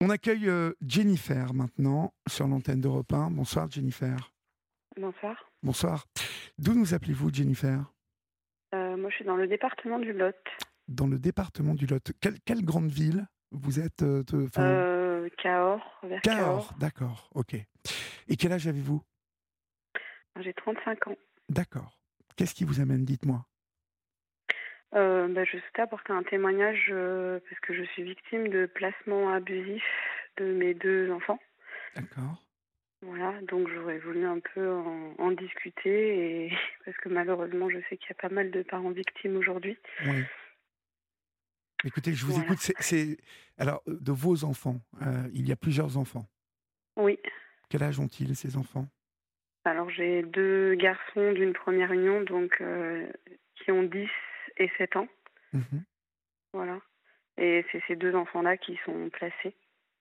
On accueille euh, Jennifer maintenant sur l'antenne d'Europe 1. Bonsoir Jennifer. Bonsoir. Bonsoir. D'où nous appelez-vous Jennifer? Euh, moi, je suis dans le département du Lot. Dans le département du Lot. Quelle, quelle grande ville vous êtes euh, de- Euh, Cahors, vers Cahors. Cahors, d'accord, ok. Et quel âge avez-vous? J'ai 35 ans. D'accord. Qu'est-ce qui vous amène? Dites-moi. Euh, bah, je souhaitais apporter un témoignage euh, parce que je suis victime de placement abusif de mes deux enfants. D'accord. Voilà, donc j'aurais voulu un peu en, en discuter et parce que malheureusement, je sais qu'il y a pas mal de parents victimes aujourd'hui. Oui. Écoutez, je vous Voilà. écoute. c'est- alors euh, de vos enfants. euh, il y a plusieurs enfants. Oui. Quel âge ont-ils ces enfants? Alors j'ai deux garçons d'une première union, donc euh, qui ont 10 et 7 ans. Mhm. Voilà. Et c'est ces deux enfants-là qui sont placés.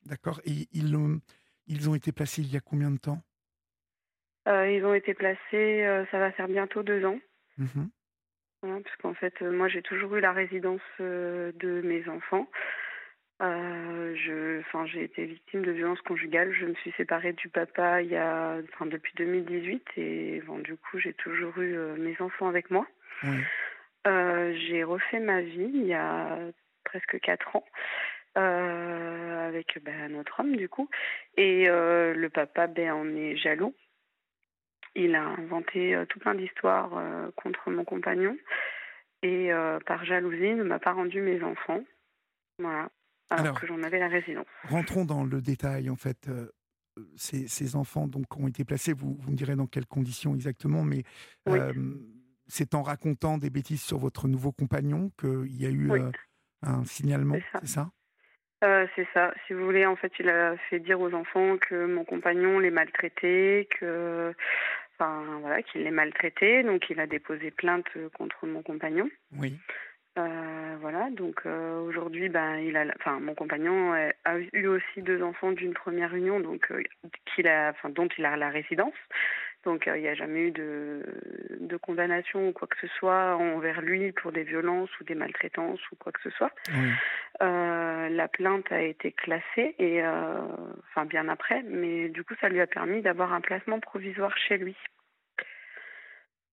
D'accord. Et ils ont, ils ont été placés il y a combien de temps? Euh, ils ont été placés, euh, ça va faire bientôt deux ans. Mhm. Voilà, parce qu'en fait, euh, moi, j'ai toujours eu la résidence euh, de mes enfants. Je, enfin, j'ai été victime de violences conjugales. Je me suis séparée du papa il y a, enfin, depuis 2018 et bon, du coup, j'ai toujours eu mes enfants avec moi. Oui. Euh, j'ai refait ma vie il y a presque quatre ans euh, avec ben, notre homme du coup et euh, le papa ben en est jaloux. Il a inventé tout plein d'histoires contre mon compagnon et par jalousie ne m'a pas rendu mes enfants. Voilà. Alors, Alors- que j'en avais la résidence. Rentrons dans le détail, en fait. ces, ces enfants donc, ont été placés, vous, vous me direz dans quelles conditions exactement, mais Oui. C'est en racontant des bêtises sur votre nouveau compagnon qu'il y a eu Oui. euh, un signalement, C'est ça. c'est ça? Euh, c'est ça. Si vous voulez, en fait, il a fait dire aux enfants que mon compagnon les maltraitait, que, enfin, voilà, qu'il les maltraitait. Donc, il a déposé plainte contre mon compagnon. Oui. Euh, voilà. Donc, euh, aujourd'hui, ben, il a, enfin, mon compagnon a, eu aussi deux enfants d'une première union, donc qu'il a, enfin, dont il a la résidence. Donc, euh, il n'y a jamais eu de, de condamnation ou quoi que ce soit envers lui pour des violences ou des maltraitances ou quoi que ce soit. oui. Euh, la plainte a été classée et euh, enfin bien après, mais du coup ça lui a permis d'avoir un placement provisoire chez lui.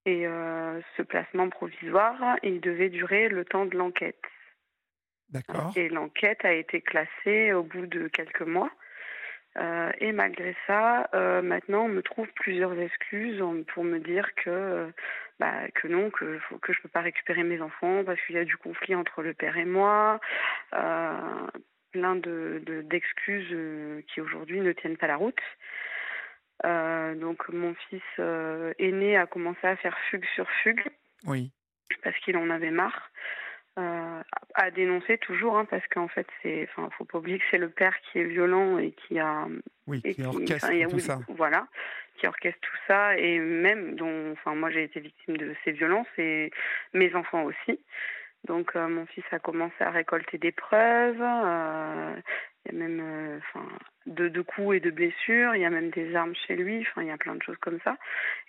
Et euh, ce placement provisoire, il devait durer le temps de l'enquête. D'accord. Et l'enquête a été classée au bout de quelques mois. Euh, et malgré ça, euh, maintenant, on me trouve plusieurs excuses pour me dire que, euh, bah, que non, que, que je ne peux pas récupérer mes enfants parce qu'il y a du conflit entre le père et moi. Euh, plein de, de- d'excuses euh, qui aujourd'hui ne tiennent pas la route. Donc mon fils aîné a commencé à faire fugue sur fugue Oui. parce qu'il en avait marre. Euh, à dénoncer toujours, hein, parce qu'en fait, c'est, enfin, faut pas oublier que c'est le père qui est violent et qui a, Oui, et qui orchestre enfin, a- tout oui, ça. voilà, qui orchestre tout ça et même dont, enfin, moi j'ai été victime de ces violences et mes enfants aussi. Donc euh, mon fils a commencé à récolter des preuves. euh, il y a même, euh, enfin, de, de coups et de blessures. Il y a même des armes chez lui. Enfin, il y a plein de choses comme ça.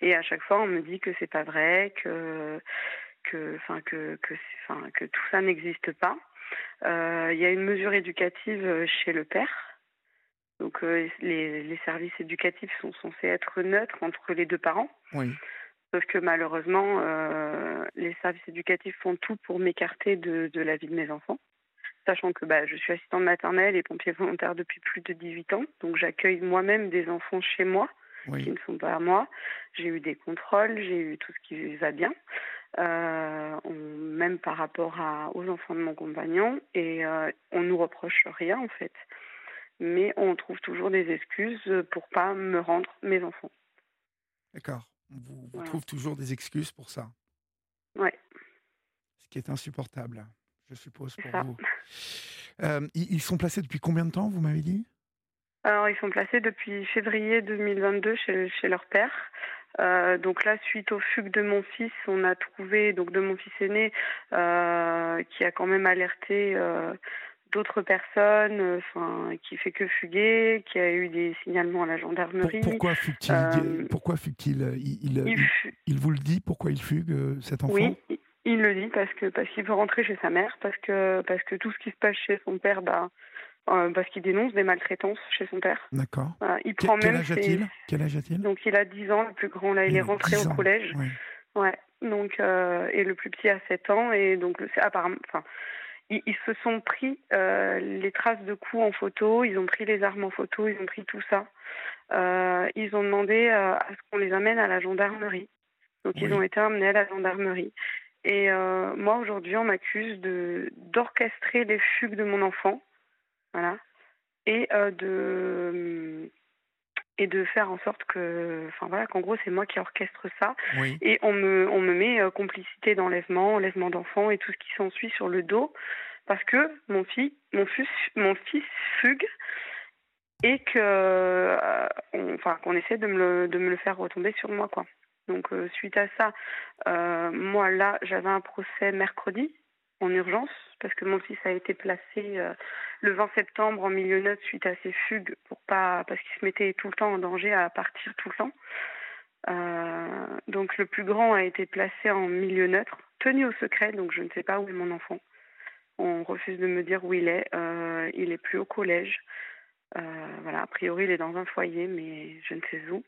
Et à chaque fois, on me dit que c'est pas vrai, que que, enfin, que, que, c'est- enfin, que tout ça n'existe pas. Euh, il y a une mesure éducative chez le père. Donc euh, les, les services éducatifs sont censés être neutres entre les deux parents. Oui. Sauf que malheureusement, euh, les services éducatifs font tout pour m'écarter de, de la vie de mes enfants. Sachant que bah, je suis assistante maternelle et pompier volontaire depuis plus de 18 ans. Donc j'accueille moi-même des enfants chez moi qui ne sont pas à moi. J'ai eu des contrôles, j'ai eu tout ce qui va bien, euh, on- même par rapport à, aux enfants de mon compagnon, et euh, on nous reproche rien en fait. Mais on trouve toujours des excuses pour pas me rendre mes enfants. D'accord. On vous, vous Voilà. trouve toujours des excuses pour ça. Ouais. Ce qui est insupportable, je suppose, pour ça. vous. Euh, ils, ils sont placés depuis combien de temps, vous m'avez dit? Alors, ils sont placés depuis février 2022 chez, chez leur père. Euh, donc là, suite aux fugues de mon fils, on a trouvé, donc de mon fils aîné, euh, qui a quand même alerté euh, d'autres personnes, enfin, qui fait que fuguer, qui a eu des signalements à la gendarmerie. Pourquoi fugue-t-il Pourquoi fugue-t-il il, il, Il il- fu- il vous le dit Pourquoi il fugue, cet enfant Oui, il- il le dit parce que parce qu'il veut rentrer chez sa mère, parce que parce que tout ce qui se passe chez son père, bah, parce qu'il dénonce des maltraitances chez son père. D'accord. il prend quel, même âge a-t-il? Quel âge a-t-il? Donc il a 10 ans, le plus grand là, il est rentré au collège. Ouais. Donc et le plus petit a 7 ans et donc apparemment enfin ils, se sont pris les traces de coups en photo, ils ont pris les armes en photo, ils ont pris tout ça. ils ont demandé à ce qu'on les amène à la gendarmerie. Donc ils ont été amenés à la gendarmerie. Et euh, moi aujourd'hui, on m'accuse de d'orchestrer les fugues de mon enfant, voilà, et euh, de et de faire en sorte que, enfin voilà, qu'en gros c'est moi qui orchestre ça. Et on me on me met euh, complicité d'enlèvement, enlèvement d'enfants et tout ce qui s'ensuit sur le dos, parce que mon fils mon fils mon fils fugue et que enfin qu'on essaie de me le de me le faire retomber sur moi quoi. Donc euh, suite à ça, euh, moi là, j'avais un procès mercredi en urgence parce que mon fils a été placé euh, le 20 septembre en milieu neutre suite à ses fugues pour pas parce qu'il se mettait tout le temps en danger à partir tout le temps. donc le plus grand a été placé en milieu neutre, tenu au secret, donc je ne sais pas où est mon enfant. On refuse de me dire où il est. il est plus au collège. Euh, voilà, a priori, il est dans un foyer, mais je ne sais où.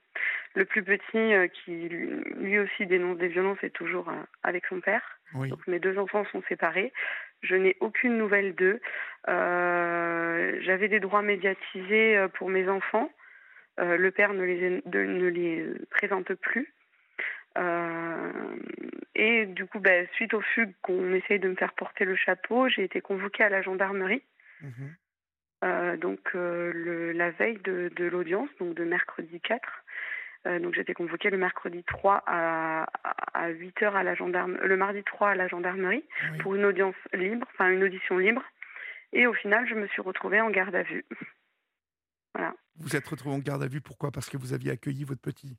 Le plus petit, euh, qui lui aussi dénonce des violences, est toujours euh, avec son père. Donc mes deux enfants sont séparés. Je n'ai aucune nouvelle d'eux. J'avais des droits médiatisés pour mes enfants. le père ne les, ne les présente plus. et du coup, bah, suite aux fugues qu'on essaye de me faire porter le chapeau, j'ai été convoquée à la gendarmerie. Mhm. Euh, donc euh, le, la veille de, de l'audience, donc de mercredi 4. Euh, donc j'étais convoquée le mercredi 3 à, à 8 heures à la gendarme, le mardi 3 à la gendarmerie pour une audience libre, enfin une audition libre. Et au final, je me suis retrouvée en garde à vue. voilà. Vous êtes retrouvée en garde à vue pourquoi? Parce que vous aviez accueilli votre petit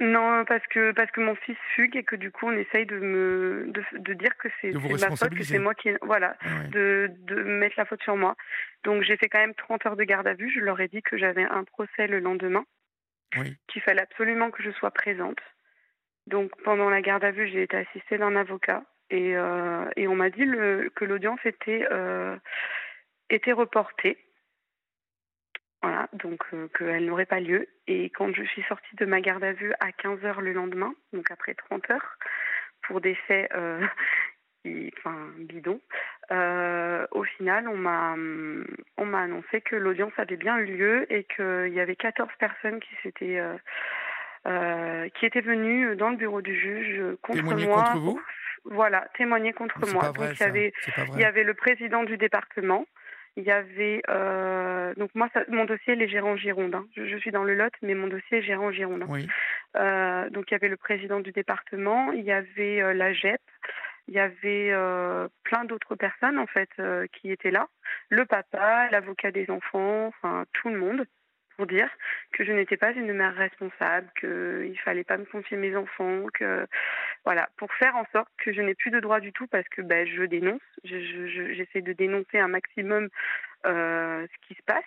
non, parce que parce que mon fils fugue et que du coup on essaye de me de, de dire que c'est ma faute, que c'est moi qui voilà, ah de de mettre la faute sur moi. Donc j'ai fait quand même 30 heures de garde à vue. Je leur ai dit que j'avais un procès le lendemain, qu'il fallait absolument que je sois présente. Donc pendant la garde à vue, j'ai été assistée d'un avocat et euh, et on m'a dit le, que l'audience était euh, était reportée voilà, donc euh, qu'elle n'aurait pas lieu. Et quand je suis sortie de ma garde à vue à 15 heures le lendemain, donc après 30 heures, pour des faits euh, enfin, bidons, euh, au final, on m'a, on m'a annoncé que l'audience avait bien eu lieu et qu'il y avait 14 personnes qui s'étaient. qui étaient venues dans le bureau du juge contre moi. Contre vous? Voilà, témoigner contre moi. donc il y avait, il y avait le président du département, il y avait euh, donc moi mon dossier est gérant Gironde. Hein. Je, suis dans le Lot, mais mon dossier est gérant Gironde. Oui. Euh, donc il y avait le président du département, il y avait euh, la GEP, il y avait euh, plein d'autres personnes en fait euh, qui étaient là, le papa, l'avocat des enfants, enfin tout le monde pour dire que je n'étais pas une mère responsable, qu'il fallait pas me confier mes enfants, que voilà, pour faire en sorte que je n'ai plus de droit du tout parce que ben, je dénonce, j'essaie de dénoncer un maximum euh, ce qui se passe.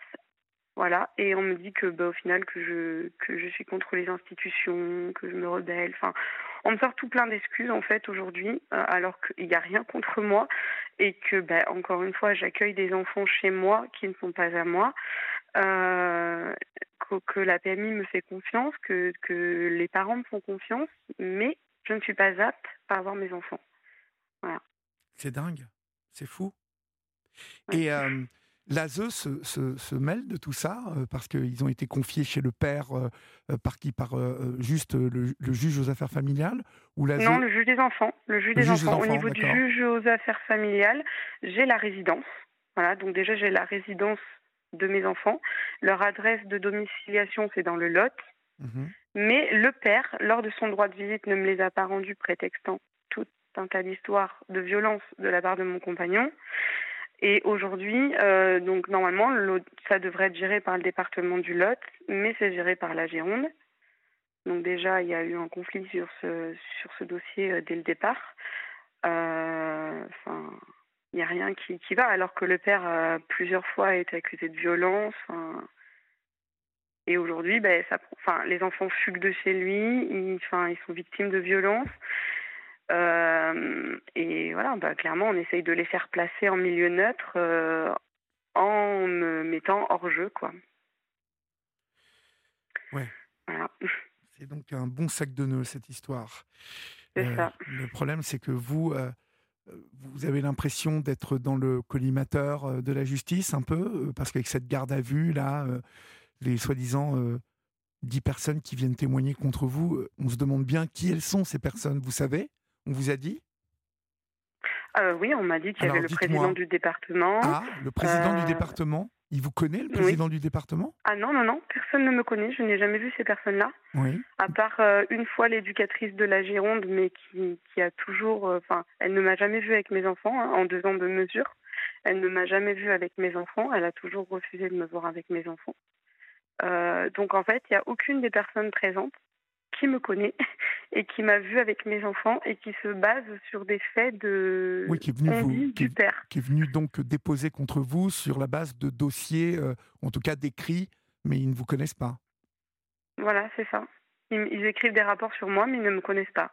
Voilà, et on me dit que bah, au final que je que je suis contre les institutions, que je me rebelle. Enfin, on me sort tout plein d'excuses en fait aujourd'hui, euh, alors qu'il n'y a rien contre moi et que bah, encore une fois j'accueille des enfants chez moi qui ne sont pas à moi euh, que, la PMI me fait confiance, que, que les parents me font confiance, mais je ne suis pas apte à avoir mes enfants. Voilà. C'est dingue, c'est fou. Et euh, l'ASE se, se, se, mêle de tout ça euh, parce qu'ils ont été confiés chez le père euh, par qui? Par juste le, juge aux affaires familiales ou Non, le juge des enfants. Le juge, des, enfants. Au niveau du juge aux affaires familiales, j'ai la résidence. Voilà, donc déjà j'ai la résidence de mes enfants. Leur adresse de domiciliation, c'est dans le Lot. Mhm. Mais le père, lors de son droit de visite, ne me les a pas rendus, prétextant tout un tas d'histoires de violence de la part de mon compagnon. Et aujourd'hui, euh, donc normalement, ça devrait être géré par le département du Lot, mais c'est géré par la Gironde. Donc déjà, il y a eu un conflit sur ce, sur ce dossier euh, dès le départ. Euh, enfin, il n'y a rien qui, qui, va, alors que le père a plusieurs fois été accusé de violence. et aujourd'hui, ben, ça, enfin, les enfants fuguent de chez lui, ils, enfin, ils sont victimes de violence. Euh, et voilà, bah, clairement, on essaye de les faire placer en milieu neutre. Euh, en me mettant hors jeu, quoi. Ouais. Voilà. C'est donc un bon sac de nœuds, cette histoire. C'est Euh, ça. le problème, c'est que vous, euh, euh, vous avez l'impression d'être dans le collimateur euh, de la justice, un peu, euh, parce qu'avec cette garde à vue, là, euh, les soi-disant euh, dix personnes qui viennent témoigner contre vous, euh, on se demande bien qui elles sont, ces personnes. Vous savez? On vous a dit? Euh, oui, on m'a dit qu'il y Alors, avait le président du département. Ah, le président du Euh, département? Il vous connaît, le oui. président du département? Ah non, non, non, personne ne me connaît. Je n'ai jamais vu ces personnes-là. Oui. À part euh, une fois l'éducatrice de la Gironde, mais qui, qui a toujours. euh, Enfin, elle ne m'a jamais vue avec mes enfants hein, en deux ans de mesure. Elle ne m'a jamais vue avec mes enfants. Elle a toujours refusé de me voir avec mes enfants. Euh, donc en fait, il n'y a aucune des personnes présentes qui me connaît et qui m'a vue avec mes enfants et qui se base sur des faits de Oui, qui est venu vous- qui- du père. qui est venu donc déposer contre vous sur la base de dossiers, euh, en tout cas d'écrits, mais ils ne vous connaissent pas. Voilà, c'est ça. Ils, ils écrivent des rapports sur moi, mais ils ne me connaissent pas.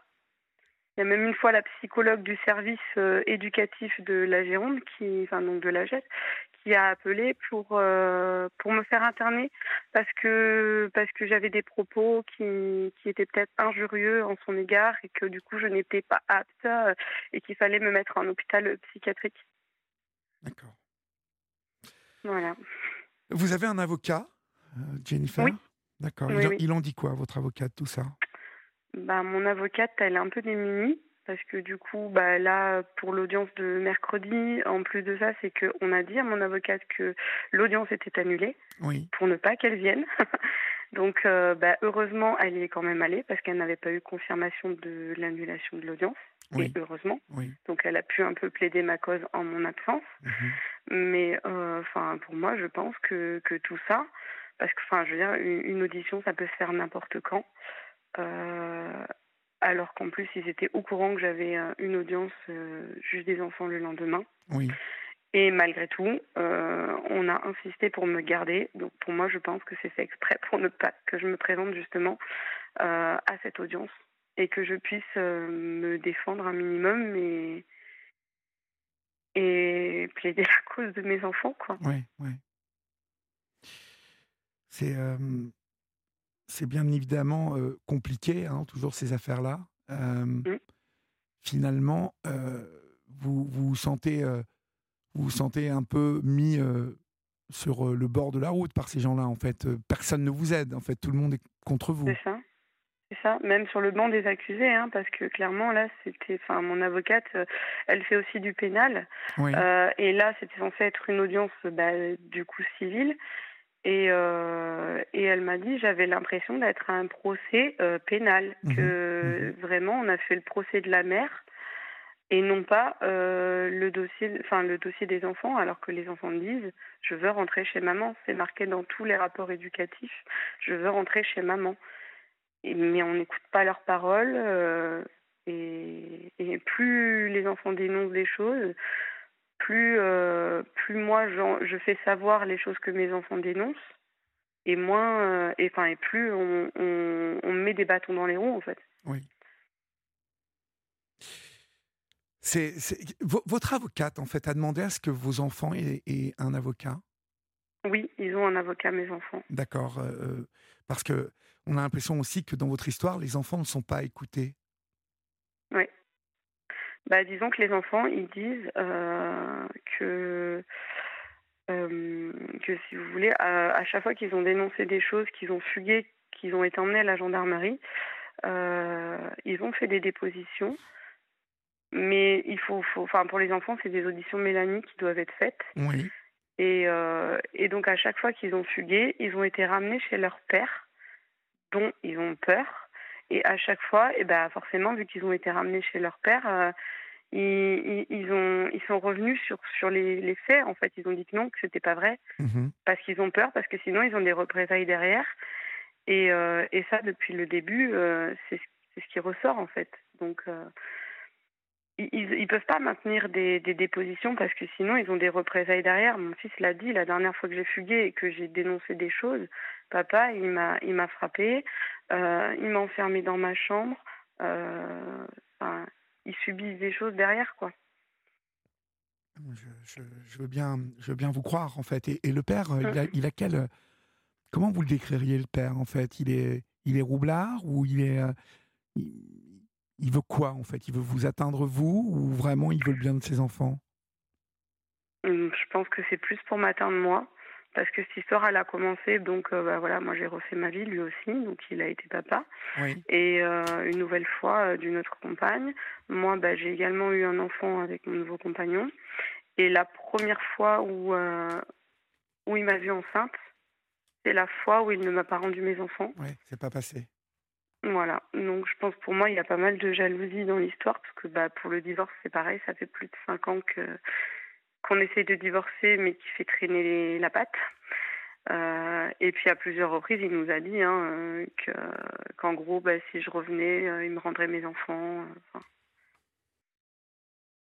Il y a même une fois la psychologue du service euh, éducatif de la Gironde, qui, enfin donc de la Jette, qui a appelé pour euh, pour me faire interner parce que parce que j'avais des propos qui qui étaient peut-être injurieux en son égard et que du coup je n'étais pas apte euh, et qu'il fallait me mettre en hôpital psychiatrique. D'accord. Voilà. Vous avez un avocat, euh, Jennifer? Oui. D'accord. Oui, il, oui. il en dit quoi, votre avocat, tout ça? Bah, mon avocate, elle est un peu démunie parce que du coup, bah, là, pour l'audience de mercredi, en plus de ça, c'est qu'on a dit à mon avocate que l'audience était annulée Oui. pour ne pas qu'elle vienne. Donc, euh, bah, heureusement, elle y est quand même allée parce qu'elle n'avait pas eu confirmation de l'annulation de l'audience. Oui. Et heureusement. Oui. Donc, elle a pu un peu plaider ma cause en mon absence. Mhm. Mais euh, pour moi, je pense que, que tout ça, parce que enfin, je veux dire, une, une audition, ça peut se faire n'importe quand. Euh, alors qu'en plus, ils étaient au courant que j'avais euh, une audience euh, juge des enfants le lendemain. Oui. Et malgré tout, euh, on a insisté pour me garder. Donc pour moi, je pense que c'est fait exprès pour ne pas que je me présente justement euh, à cette audience et que je puisse euh, me défendre un minimum et, et plaider la cause de mes enfants, quoi. Oui. Oui. C'est c'est bien évidemment euh, compliqué, hein, toujours ces affaires-là. Euh, Finalement, euh, vous vous sentez, euh, vous vous sentez un peu mis sur le bord de la route par ces gens-là. En fait, personne ne vous aide. En fait, tout le monde est contre vous. C'est ça. C'est ça, même sur le banc des accusés, hein, parce que clairement là, c'était, enfin, mon avocate, euh, elle fait aussi du pénal, Oui. Euh, et là, c'était censé être une audience, bah, du coup civile, et euh, et elle m'a dit, j'avais l'impression d'être à un procès euh, pénal, Mhm, que vraiment on a fait le procès de la mère et non pas euh, le dossier, enfin le dossier des enfants, alors que les enfants disent, je veux rentrer chez maman, c'est marqué dans tous les rapports éducatifs, je veux rentrer chez maman. Et- mais on n'écoute pas leurs paroles. et, et plus les enfants dénoncent des choses, plus, euh, plus moi je fais savoir les choses que mes enfants dénoncent, et moins, euh, et, enfin, et plus on, on, on met des bâtons dans les roues en fait. Oui. C'est, votre avocate, en fait, a demandé à ce que vos enfants aient, aient un avocat? Oui, ils ont un avocat, mes enfants. D'accord. euh, parce que on a l'impression aussi que dans votre histoire, les enfants ne sont pas écoutés. Bah, disons que les enfants, ils disent euh, que, euh, que, si vous voulez, à, à chaque fois qu'ils ont dénoncé des choses, qu'ils ont fugué, qu'ils ont été emmenés à la gendarmerie, euh, ils ont fait des dépositions. Mais il faut, faut, enfin, pour les enfants, c'est des auditions Mélanie qui doivent être faites. Oui. Et, euh, et donc, à chaque fois qu'ils ont fugué, ils ont été ramenés chez leur père, dont ils ont peur. Et à chaque fois, et ben forcément, vu qu'ils ont été ramenés chez leur père, euh, ils, ils, ont, ils sont revenus sur, sur les, les faits. En fait, ils ont dit que non, que c'était pas vrai, Mhm. parce qu'ils ont peur, parce que sinon, ils ont des représailles derrière. Et, euh, et ça, depuis le début, euh, c'est ce- c'est ce qui ressort, en fait. Donc, euh, ils ne peuvent pas maintenir des, des dépositions parce que sinon ils ont des représailles derrière. Mon fils l'a dit la dernière fois que j'ai fugué et que j'ai dénoncé des choses. Papa, il m'a il m'a frappé, euh, il m'a enfermé dans ma chambre. Euh, enfin, ils subissent des choses derrière quoi. Je, veux bien, je veux bien vous croire, en fait. Et, le père, il a, il a quel. Comment vous le décririez, le père, en fait? Il est, il est roublard ou il est. il, veut quoi, en fait? Il veut vous atteindre, vous, ou vraiment il veut le bien de ses enfants? Je pense que c'est plus pour m'atteindre, moi. Parce que cette histoire, elle a commencé, donc euh, bah, voilà, moi j'ai refait ma vie, lui aussi, donc il a été papa. Et euh, une nouvelle fois euh, d'une autre compagne. Moi, bah, j'ai également eu un enfant avec mon nouveau compagnon. Et la première fois où, où il m'a vue enceinte, c'est la fois où il ne m'a pas rendu mes enfants. Oui, c'est pas passé. Voilà, donc je pense pour moi il y a pas mal de jalousie dans l'histoire parce que bah pour le divorce c'est pareil, ça fait plus de cinq ans que qu'on essaye de divorcer mais qui fait traîner la patte. Euh, et puis à plusieurs reprises il nous a dit hein, que qu'en gros bah, si je revenais euh, il me rendrait mes enfants. Euh,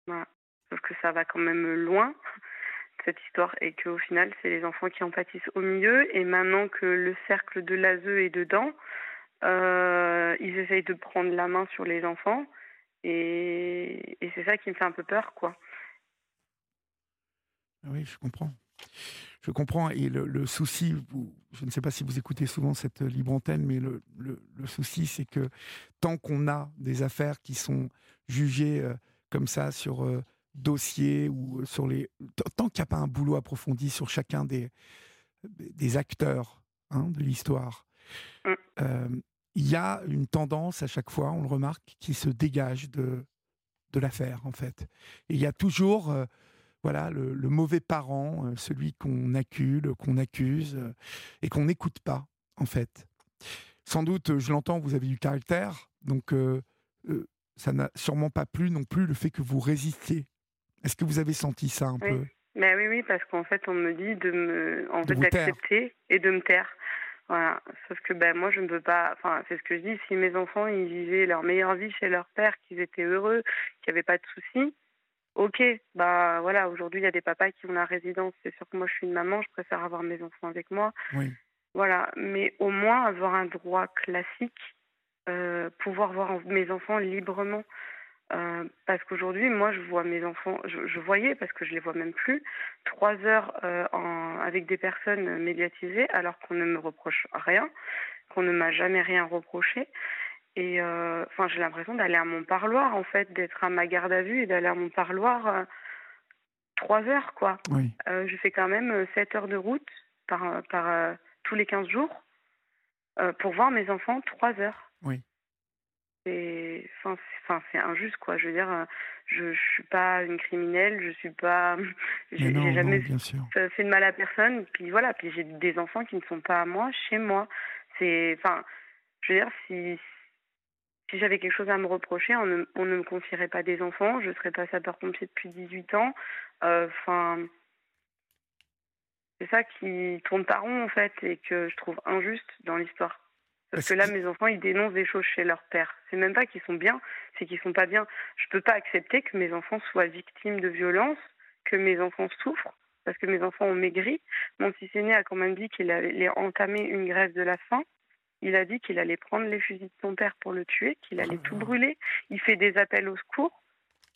voilà. Sauf que ça va quand même loin cette histoire et qu'au final, c'est les enfants qui en pâtissent au milieu. Et maintenant que le cercle de l'ASE est dedans, ils essayent de prendre la main sur les enfants. Et, c'est ça qui me fait un peu peur, quoi. Oui, je comprends. Je comprends. Et le, souci, je ne sais pas si vous écoutez souvent cette libre antenne, mais le, le souci, c'est que tant qu'on a des affaires qui sont jugées euh, comme ça sur euh, dossier ou sur les. Tant qu'il n'y a pas un boulot approfondi sur chacun des, des acteurs hein, de l'histoire, mm. euh, il y a une tendance à chaque fois, on le remarque, qui se dégage de, de l'affaire, en fait. Et il y a toujours. Euh, voilà, le, mauvais parent, euh, celui qu'on accule, qu'on accuse et qu'on n'écoute pas, en fait. Sans doute, je l'entends, vous avez du caractère, donc ça n'a sûrement pas plu non plus le fait que vous résistiez est-ce que vous avez senti ça un peu? Ben oui, oui, parce qu'en fait, on me dit de me, en fait, d'accepter et de me taire. Voilà. Sauf que ben moi, je ne peux pas. Enfin, c'est ce que je dis. Si mes enfants, ils vivaient leur meilleure vie chez leur père, qu'ils étaient heureux, qu'il n'y avait pas de soucis, ok. Bah voilà. Aujourd'hui, il y a des papas qui ont la résidence. C'est sûr que moi, je suis une maman. Je préfère avoir mes enfants avec moi. Oui. Voilà. Mais au moins avoir un droit classique, euh, pouvoir voir mes enfants librement. Euh, parce qu'aujourd'hui, moi, je vois mes enfants, je, voyais, parce que je les vois même plus, trois heures euh, en, avec des personnes médiatisées, alors qu'on ne me reproche rien, qu'on ne m'a jamais rien reproché. Et euh, enfin, j'ai l'impression d'aller à mon parloir, en fait, d'être à ma garde à vue et d'aller à mon parloir trois heures, quoi. Oui. je fais quand même sept heures de route par, par tous les quinze jours pour voir mes enfants trois heures. Oui c'est enfin c'est injuste quoi je veux dire euh, je, je suis pas une criminelle je suis pas j'ai jamais fait de mal à personne puis voilà puis j'ai des enfants qui ne sont pas à moi chez moi c'est enfin je veux dire si si j'avais quelque chose à me reprocher on ne, on ne me confierait pas des enfants je serais pas sapeur pompier depuis 18 ans euh, enfin c'est ça qui tourne pas rond en fait et que je trouve injuste dans l'histoire parce que là, mes enfants, ils dénoncent des choses chez leur père. C'est même pas qu'ils sont bien, c'est qu'ils sont pas bien. Je peux pas accepter que mes enfants soient victimes de violences, que mes enfants souffrent, parce que mes enfants ont maigri. Mon fils aîné a quand même dit qu'il allait entamer une grève de la faim. Il a dit qu'il allait prendre les fusils de son père pour le tuer, qu'il allait tout brûler. Il fait des appels au secours.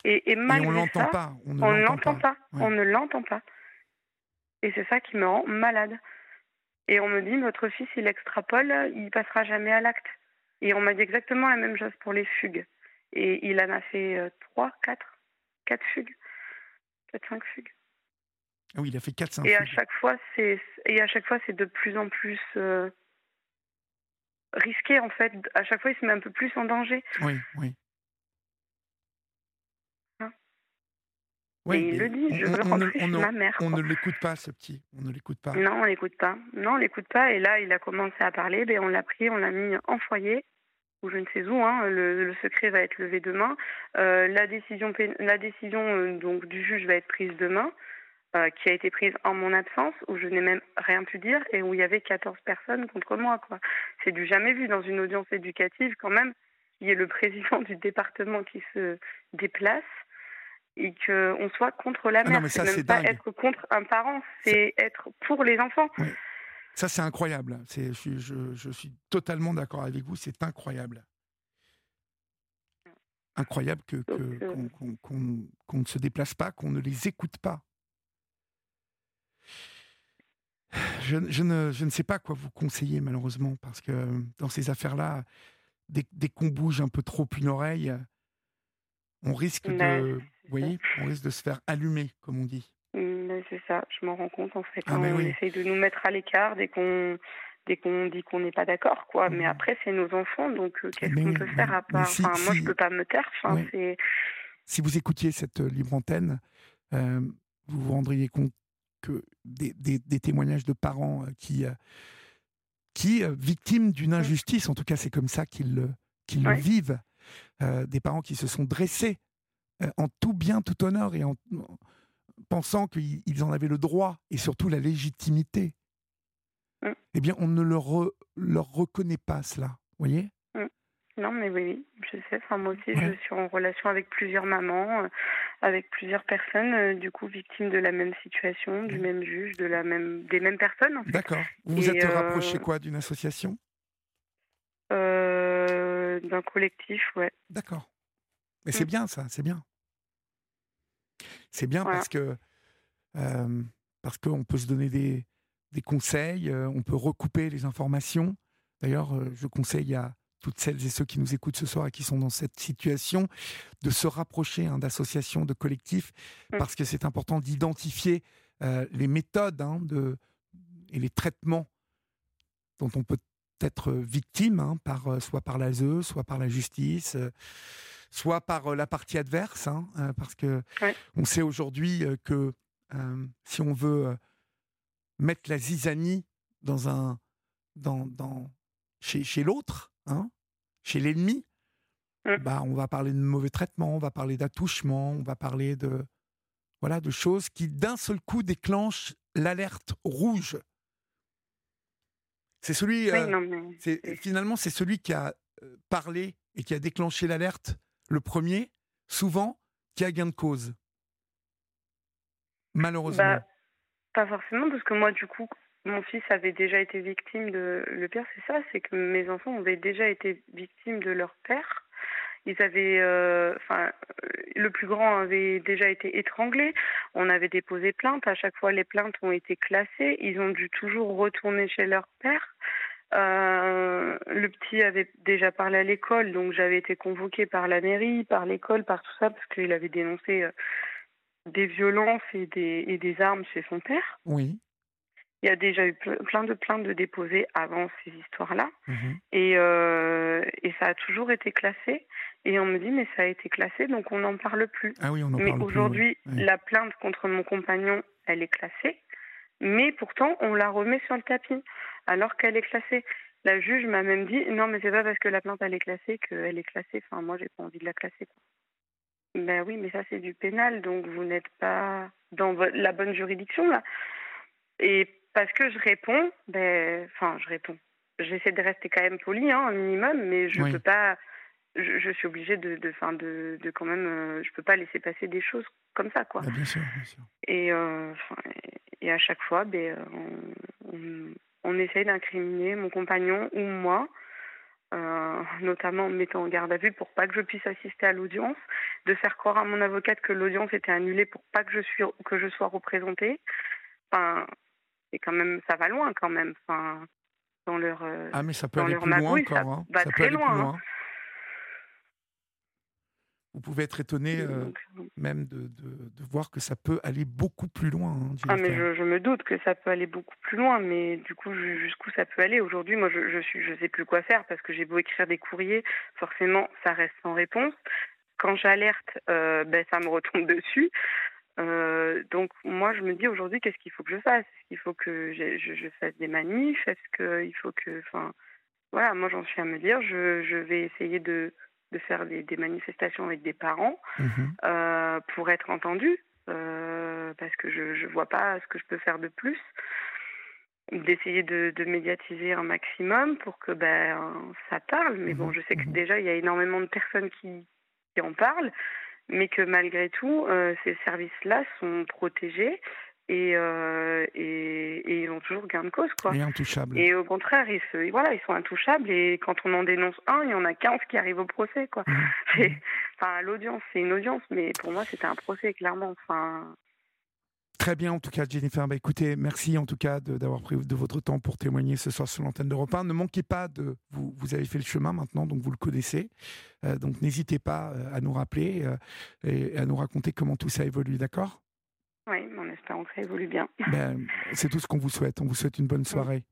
Et, et malgré on l'entend pas. On ne l'entend pas. On ne l'entend pas. Et c'est ça qui me rend malade. Et on me dit, notre fils, il extrapole, il passera jamais à l'acte. Et on m'a dit exactement la même chose pour les fugues. Et il en a fait euh, trois, quatre, quatre fugues. Quatre, cinq fugues. Ah oui, il a fait quatre, cinq et À chaque fois, c'est, et à chaque fois, c'est de plus en plus euh, risqué, en fait. À chaque fois, il se met un peu plus en danger. Oui, oui. Oui, il le dit, je veux rentrer chez ma mère. On ne l'écoute pas, ce petit. On ne l'écoute pas. Non, on l'écoute pas. Non, on l'écoute pas. Et là, il a commencé à parler. Ben, on l'a pris, on l'a mis en foyer, ou je ne sais où. Hein. Le, secret va être levé demain. Euh, la décision, la décision euh, donc du juge va être prise demain, euh, qui a été prise en mon absence, où je n'ai même rien pu dire et où il y avait 14 personnes contre moi. Quoi. C'est du jamais vu dans une audience éducative, quand même. Il y ait le président du département qui se déplace et qu'on soit contre la ah mère. c'est même pas être contre un parent, c'est être pour les enfants. Ça, c'est incroyable. Je, je, je, suis totalement d'accord avec vous, c'est incroyable. incroyable que, qu'on, ne se déplace pas, qu'on ne les écoute pas. Je, ne, je, ne, sais pas quoi vous conseiller malheureusement parce que dans ces affaires-là, dès, dès qu'on bouge un peu trop une oreille, on risque de, voyez, on risque de se faire allumer, comme on dit. Mmh, c'est ça, je m'en rends compte en fait. Ah, on essaye de nous mettre à l'écart dès qu'on dès qu'on dit qu'on n'est pas d'accord, quoi. Mais mmh. après, c'est nos enfants, donc euh, qu'est-ce qu'on peut faire à part? enfin, Moi, je peux pas me taire. Enfin, si vous écoutiez cette euh, libre antenne, euh, vous vous rendriez compte que des, des, des témoignages de parents qui, qui victimes d'une mmh. injustice, en tout cas, c'est comme ça qu'ils le vivent, des parents qui se sont dressés en tout bien, tout honneur et en pensant qu'ils en avaient le droit et surtout la légitimité Mm. eh bien, on ne leur, leur reconnaît pas cela. Vous voyez? Non, mais oui, je sais. Enfin, moi aussi, je suis en relation avec plusieurs mamans, euh, avec plusieurs personnes, euh, du coup, victimes de la même situation, du même juge, de la même, des mêmes personnes. En fait. D'accord. Vous vous êtes rapproché euh, quoi d'une association? D'un collectif, ouais. D'accord. Mais c'est mm. bien ça, c'est bien. C'est bien parce que parce qu'on peut se donner des, des conseils, euh, on peut recouper les informations. D'ailleurs, euh, je conseille à toutes celles et ceux qui nous écoutent ce soir et qui sont dans cette situation de se rapprocher hein, d'associations, de collectifs, mmh. parce que c'est important d'identifier euh, les méthodes hein, de, et les traitements dont on peut être victime, hein, par, soit par l'ASE, soit par la justice, soit par la partie adverse, parce que on sait aujourd'hui que si on veut mettre la zizanie dans un, dans, dans, chez, chez l'autre, hein, chez l'ennemi, mmh. bah, on va parler de mauvais traitement, on va parler d'attouchement, on va parler de, voilà, de choses qui d'un seul coup déclenchent l'alerte rouge. C'est celui, euh, finalement, c'est celui qui a euh, parlé et qui a déclenché l'alerte le premier, souvent, qui a gain de cause. Malheureusement. Bah, pas forcément, parce que moi, du coup, mon fils avait déjà été victime de. Le pire, c'est ça, c'est que mes enfants avaient déjà été victimes de leur père. Ils avaient, euh, enfin, le plus grand avait déjà été étranglé. On avait déposé plainte. À chaque fois, les plaintes ont été classées. Ils ont dû toujours retourner chez leur père. Euh, le petit avait déjà parlé à l'école, donc j'avais été convoquée par la mairie, par l'école, par tout ça, parce qu'il avait dénoncé euh, des violences et des armes chez son père. Oui. Il y a déjà eu plein de plaintes de déposées avant ces histoires-là. Mhm. Et, euh, et ça a toujours été classé. Et on me dit, mais ça a été classé, donc on n'en parle plus. Ah oui, on en mais aujourd'hui, la plainte contre mon compagnon, elle est classée. Mais pourtant, on la remet sur le tapis, alors qu'elle est classée. La juge m'a même dit, non, mais c'est pas parce que la plainte, elle est classée qu'elle est classée. Enfin, moi, j'ai pas envie de la classer. Ben oui, mais ça c'est du pénal, donc vous n'êtes pas dans la bonne juridiction là. Et parce que je réponds, ben, enfin je réponds. J'essaie de rester quand même poli, hein, un minimum, mais je ne peux pas. Je, suis obligée de, de, fin, de, de quand même. Euh, je peux pas laisser passer des choses comme ça, quoi. Ah, bien sûr, bien sûr. Et, euh, et à chaque fois, ben, on, on, on essaye d'incriminer mon compagnon ou moi euh, notamment en me mettant en garde à vue pour pas que je puisse assister à l'audience, de faire croire à mon avocate que l'audience était annulée pour pas que je, suis, que je sois représentée. Enfin, c'est quand même, ça va loin quand même. Enfin, dans leur, euh, ah mais ça peut aller plus loin encore. Ça hein. va très loin. Hein vous pouvez être étonné euh, même de, de, voir que ça peut aller beaucoup plus loin. Hein, ah, mais je, me doute que ça peut aller beaucoup plus loin, mais du coup, jusqu'où ça peut aller? Aujourd'hui, moi, je, je suis, je sais plus quoi faire parce que j'ai beau écrire des courriers, forcément, ça reste sans réponse. Quand j'alerte, euh, ben, ça me retombe dessus. Euh, donc moi, je me dis aujourd'hui, qu'est-ce qu'il faut que je fasse? Est-ce qu'il faut que je, je, fasse des manifs? Est-ce qu'il faut que, enfin, voilà, moi j'en suis à me dire, je, je vais essayer de de faire des, manifestations avec des parents mhm. euh, pour être entendu, euh, parce que je ne vois pas ce que je peux faire de plus. D'essayer de, médiatiser un maximum pour que ben, ça parle. Mais bon, mhm. je sais que mhm. déjà, il y a énormément de personnes qui, en parlent, mais que malgré tout, euh, ces services-là sont protégés et, euh, et, et, ils ont toujours gain de cause quoi. Et intouchables. Et au contraire, ils se, voilà, ils sont intouchables et quand on en dénonce un, il y en a 15 qui arrivent au procès quoi. Mmh. Enfin, l'audience, c'est une audience, mais pour moi, c'était un procès clairement. Enfin. Très bien, en tout cas, Jennifer. Bah, écoutez, merci en tout cas d'avoir pris de votre temps pour témoigner ce soir sur l'antenne d'Europe 1. Ne manquez pas de. Vous, vous avez fait le chemin maintenant, donc vous le connaissez. Euh, donc n'hésitez pas euh, à nous rappeler euh, et à nous raconter comment tout ça évolue, d'accord? Oui, en espérant que ça évolue bien. Ben, C'est tout ce qu'on vous souhaite. On vous souhaite une bonne soirée.